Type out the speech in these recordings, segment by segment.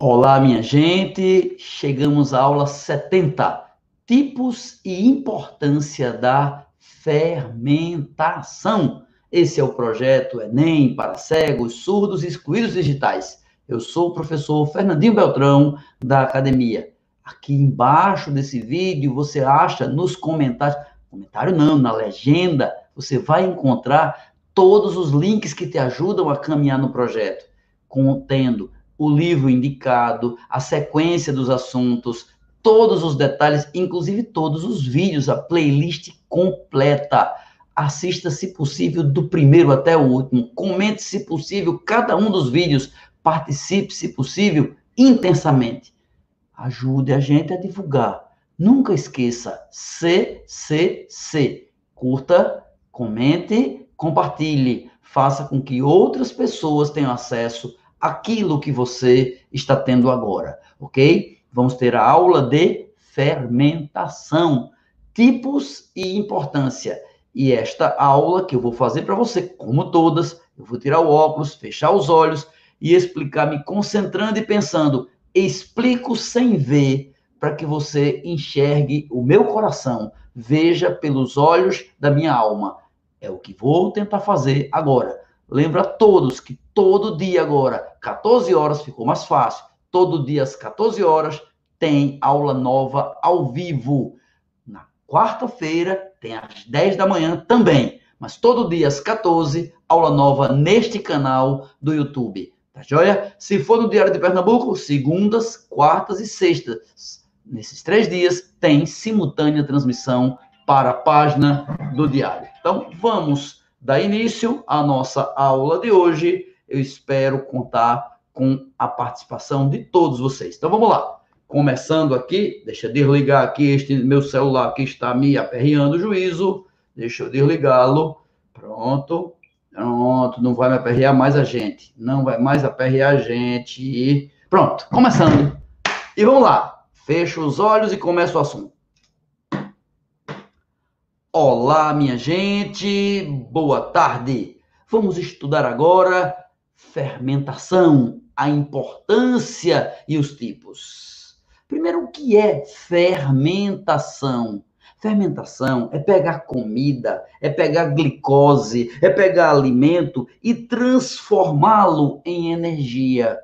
Olá, minha gente. Chegamos à aula 70. Tipos e importância da fermentação. Esse é o projeto Enem para cegos, surdos e excluídos digitais. Eu sou o professor Fernandinho Beltrão, da academia. Aqui embaixo desse vídeo você acha nos comentários, comentário não, na legenda, você vai encontrar todos os links que te ajudam a caminhar no projeto, contendo o livro indicado, a sequência dos assuntos, todos os detalhes, inclusive todos os vídeos, a playlist completa. Assista, se possível, do primeiro até o último. Comente, se possível, cada um dos vídeos. Participe, se possível, intensamente. Ajude a gente a divulgar. Nunca esqueça CCC. Curta, comente, compartilhe. Faça com que outras pessoas tenham acesso aquilo que você está tendo agora, ok? Vamos ter a aula de fermentação, tipos e importância. E esta aula que eu vou fazer para você, como todas, eu vou tirar o óculos, fechar os olhos e explicar, me concentrando e pensando. Explico sem ver, para que você enxergue o meu coração, veja pelos olhos da minha alma. É o que vou tentar fazer agora. Lembra todos que todo dia agora, 14 horas, ficou mais fácil. Todo dia às 14 horas tem aula nova ao vivo. Na quarta-feira tem às 10 da manhã também. Mas todo dia às 14, aula nova neste canal do YouTube. Tá joia? Se for no Diário de Pernambuco, segundas, quartas e sextas. Nesses três dias tem simultânea transmissão para a página do Diário. Então, vamos dar início à nossa aula de hoje. Eu espero contar com a participação de todos vocês. Então vamos lá. Começando aqui, deixa eu desligar aqui este meu celular que está me aperreando o juízo. Deixa eu desligá-lo. Pronto. Pronto, não vai me aperrear mais a gente. Não vai mais aperrear a gente. Pronto, começando. E vamos lá. Fecho os olhos e começa o assunto. Olá, minha gente, boa tarde. Vamos estudar agora fermentação, a importância e os tipos. Primeiro, o que é fermentação? Fermentação é pegar comida, é pegar glicose, é pegar alimento e transformá-lo em energia.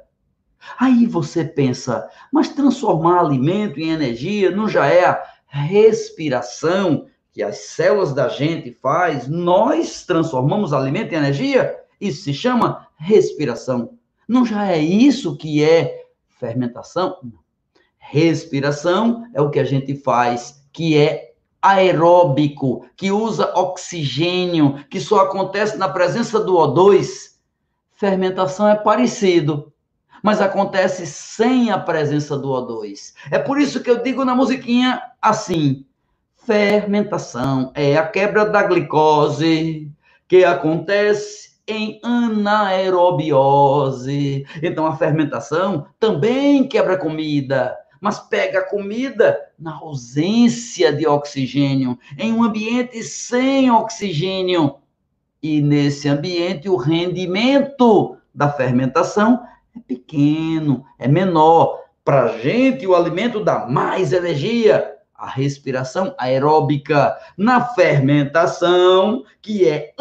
Aí você pensa, mas transformar alimento em energia não já é a respiração que as células da gente faz, nós transformamos alimento em energia, isso se chama respiração. Não já é isso que é fermentação? Respiração é o que a gente faz, que é aeróbico, que usa oxigênio, que só acontece na presença do O2. Fermentação é parecido, mas acontece sem a presença do O2. É por isso que eu digo na musiquinha assim: Fermentação é a quebra da glicose que acontece em anaerobiose. Então a fermentação também quebra comida, mas pega a comida na ausência de oxigênio, em um ambiente sem oxigênio. E nesse ambiente o rendimento da fermentação é pequeno, é menor. Para a gente, o alimento dá mais energia, a respiração aeróbica, na fermentação, que é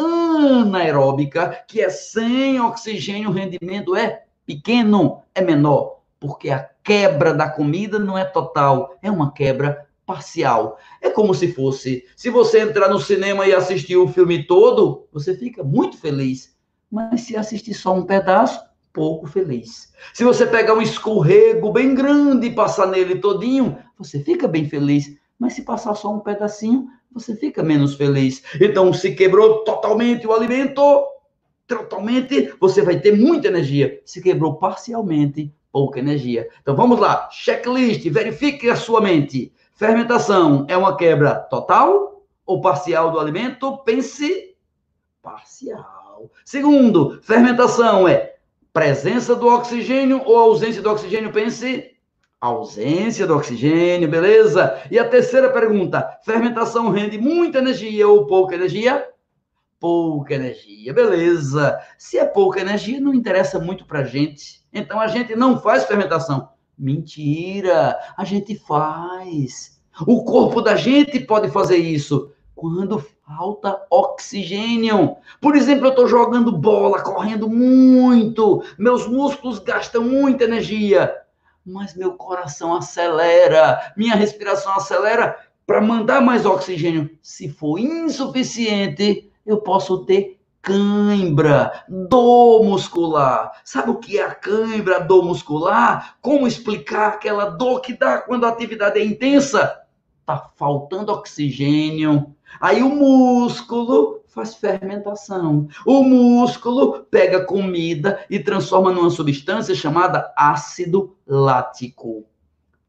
anaeróbica, que é sem oxigênio, o rendimento é pequeno, é menor, porque a quebra da comida não é total, é uma quebra parcial. É como se fosse, se você entrar no cinema e assistir o filme todo, você fica muito feliz. Mas se assistir só um pedaço, pouco feliz. Se você pegar um escorrego bem grande e passar nele todinho, você fica bem feliz. Mas se passar só um pedacinho, você fica menos feliz. Então, se quebrou totalmente o alimento, totalmente, você vai ter muita energia. Se quebrou parcialmente, pouca energia. Então, vamos lá. Checklist, verifique a sua mente. Fermentação é uma quebra total ou parcial do alimento? Pense parcial. Segundo, fermentação é presença do oxigênio ou ausência do oxigênio? Pense ausência do oxigênio, beleza? E a terceira pergunta: fermentação rende muita energia ou pouca energia? pouca energia. Beleza. Se é pouca energia, não interessa muito para gente. Então a gente não faz fermentação. Mentira, a gente faz. O corpo da gente pode fazer isso quando falta oxigênio. Por exemplo, eu estou jogando bola, correndo muito, meus músculos gastam muita energia, mas meu coração acelera, minha respiração acelera para mandar mais oxigênio. Se for insuficiente, eu posso ter cãibra, dor muscular. Sabe o que é a cãibra, dor muscular? Como explicar aquela dor que dá quando a atividade é intensa? Tá faltando oxigênio. Aí o músculo faz fermentação. O músculo pega comida e transforma numa substância chamada ácido lático.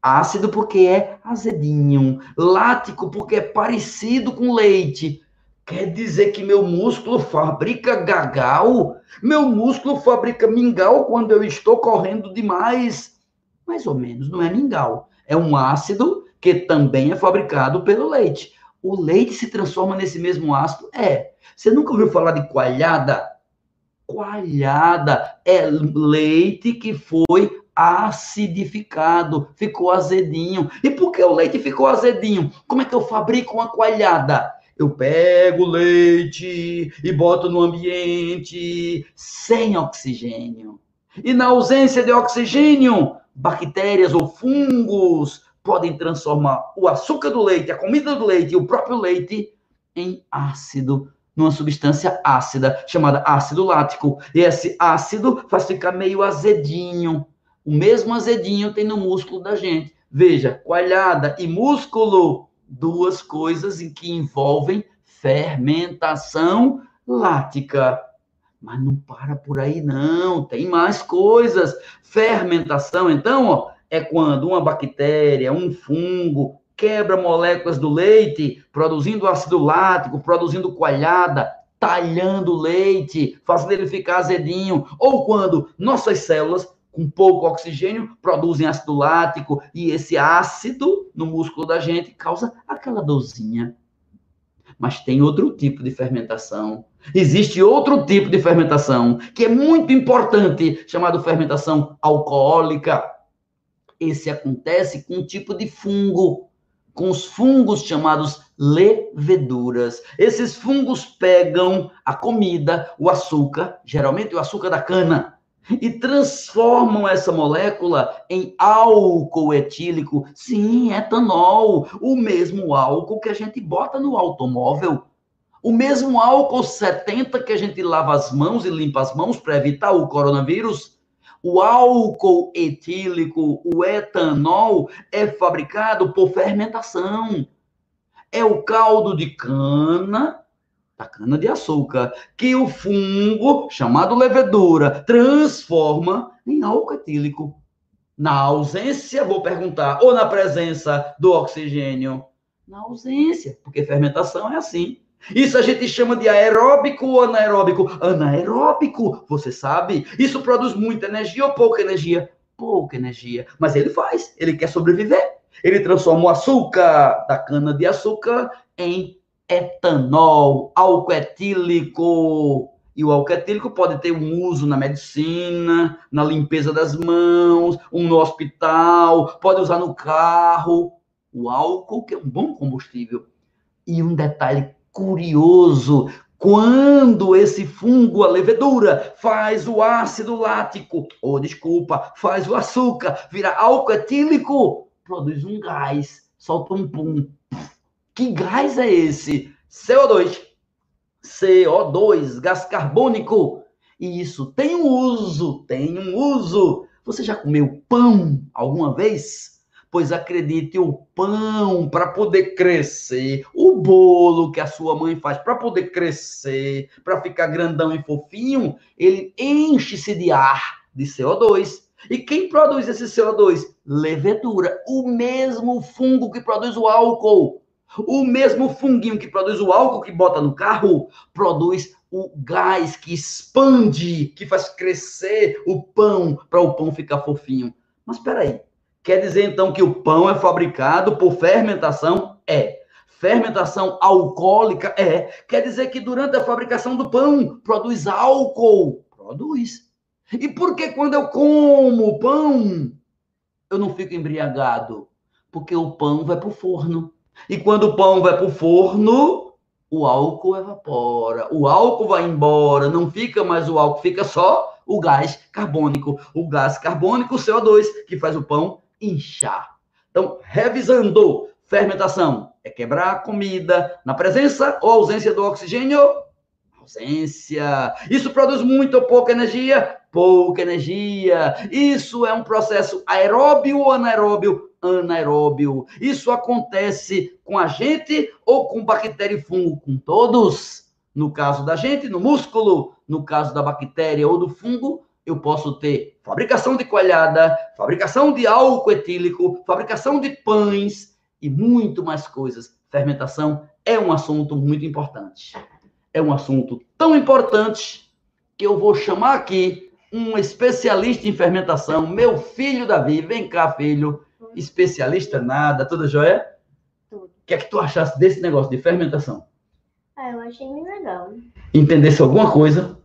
Ácido porque é azedinho, lático porque é parecido com leite. Quer dizer que meu músculo fabrica gagal? Meu músculo fabrica mingau quando eu estou correndo demais? Mais ou menos, não é mingau. É um ácido que também é fabricado pelo leite. O leite se transforma nesse mesmo ácido? É. Você nunca ouviu falar de coalhada? Coalhada é leite que foi acidificado, ficou azedinho. E por que o leite ficou azedinho? Como é que eu fabrico uma coalhada? Eu pego o leite e boto no ambiente sem oxigênio. E na ausência de oxigênio, bactérias ou fungos podem transformar o açúcar do leite, a comida do leite e o próprio leite em ácido, numa substância ácida chamada ácido lático. E esse ácido faz ficar meio azedinho. O mesmo azedinho tem no músculo da gente. Veja, coalhada e músculo duas coisas em que envolvem fermentação lática. Mas não para por aí, não. Tem mais coisas. Fermentação, então, ó, é quando uma bactéria, um fungo, quebra moléculas do leite, produzindo ácido lático, produzindo coalhada, talhando o leite, fazendo ele ficar azedinho. Ou quando nossas células com pouco oxigênio, produzem ácido lático e esse ácido no músculo da gente causa aquela dorzinha. Mas tem outro tipo de fermentação. Existe outro tipo de fermentação que é muito importante, chamado fermentação alcoólica. Esse acontece com um tipo de fungo, com os fungos chamados leveduras. Esses fungos pegam a comida, o açúcar, geralmente o açúcar da cana, e transformam essa molécula em álcool etílico. Sim, etanol, o mesmo álcool que a gente bota no automóvel. O mesmo álcool 70 que a gente lava as mãos e limpa as mãos para evitar o coronavírus. O álcool etílico, o etanol, é fabricado por fermentação. É o caldo de cana da cana-de-açúcar, que o fungo, chamado levedura, transforma em álcool etílico. Na ausência, vou perguntar, ou na presença do oxigênio? Na ausência, porque fermentação é assim. Isso a gente chama de aeróbico ou anaeróbico? Anaeróbico, você sabe? Isso produz muita energia ou pouca energia? Pouca energia. Mas ele faz, ele quer sobreviver. Ele transforma o açúcar da cana-de-açúcar em etanol, álcool etílico. E o álcool etílico pode ter um uso na medicina, na limpeza das mãos, um no hospital, pode usar no carro. O álcool, que é um bom combustível. E um detalhe curioso: quando esse fungo, a levedura, faz o ácido lático, ou desculpa, faz o açúcar, vira álcool etílico, produz um gás, solta um pum, que gás é esse? CO2. CO2, gás carbônico. E isso tem um uso, tem um uso. Você já comeu pão alguma vez? Pois acredite, o pão para poder crescer, o bolo que a sua mãe faz para poder crescer, para ficar grandão e fofinho, ele enche-se de ar, de CO2. E quem produz esse CO2? Levedura, o mesmo fungo que produz o álcool. O mesmo funguinho que produz o álcool que bota no carro, produz o gás que expande, que faz crescer o pão para o pão ficar fofinho. Mas espera aí, quer dizer então que o pão é fabricado por fermentação? É. Fermentação alcoólica é, quer dizer que durante a fabricação do pão produz álcool. Produz. E por que quando eu como pão, eu não fico embriagado? Porque o pão vai para o forno. E quando o pão vai para o forno, o álcool evapora. O álcool vai embora, não fica mais o álcool, fica só o gás carbônico. O gás carbônico, o CO2, que faz o pão inchar. Então, revisando, fermentação é quebrar a comida na presença ou ausência do oxigênio? Ausência. Isso produz muito ou pouca energia? Pouca energia. Isso é um processo aeróbio ou anaeróbio? Anaeróbio. Isso acontece com a gente ou com bactéria e fungo? Com todos. No caso da gente, no músculo. No caso da bactéria ou do fungo, eu posso ter fabricação de coalhada, fabricação de álcool etílico, fabricação de pães e muito mais coisas. Fermentação é um assunto muito importante. É um assunto tão importante que eu vou chamar aqui um especialista em fermentação, meu filho Davi. Vem cá, filho. Especialista nada, tudo jóia? Tudo. O que é que tu achaste desse negócio de fermentação? Ah, eu achei bem legal. Entendesse alguma coisa?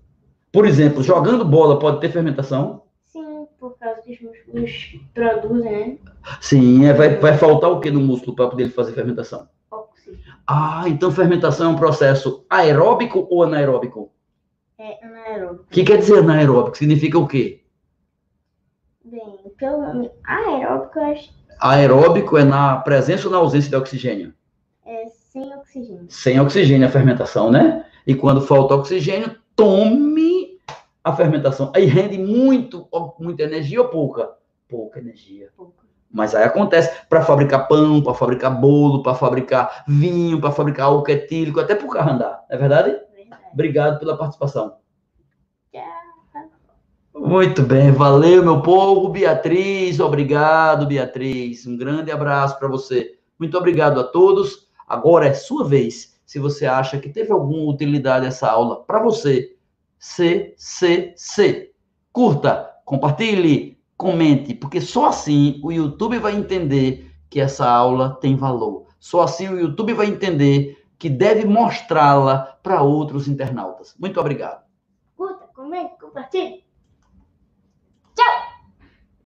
Por exemplo, jogando bola pode ter fermentação? Sim, por causa que os músculos produzem, né? Sim, é, vai, vai faltar o que no músculo para poder fazer fermentação? Oxigênio. Ah, então fermentação é um processo aeróbico ou anaeróbico? É anaeróbico. O que quer dizer anaeróbico? Significa o quê? Bem, pelo nome aeróbico, eu acho Aeróbico é na presença ou na ausência de oxigênio? é sem oxigênio. Sem oxigênio a fermentação, né? E quando falta oxigênio, tome a fermentação. Aí rende muito, muita energia ou pouca? Pouca energia. Pouco. Mas aí acontece para fabricar pão, para fabricar bolo, para fabricar vinho, para fabricar álcool etílico, até para o carro andar. É verdade? Verdade. Obrigado pela participação. Muito bem, valeu, meu povo. Beatriz, obrigado, Beatriz. Um grande abraço para você. Muito obrigado a todos. Agora é sua vez. Se você acha que teve alguma utilidade essa aula para você, CCC. Curta, compartilhe, comente, porque só assim o YouTube vai entender que essa aula tem valor. Só assim o YouTube vai entender que deve mostrá-la para outros internautas. Muito obrigado. Curta, comente, compartilhe.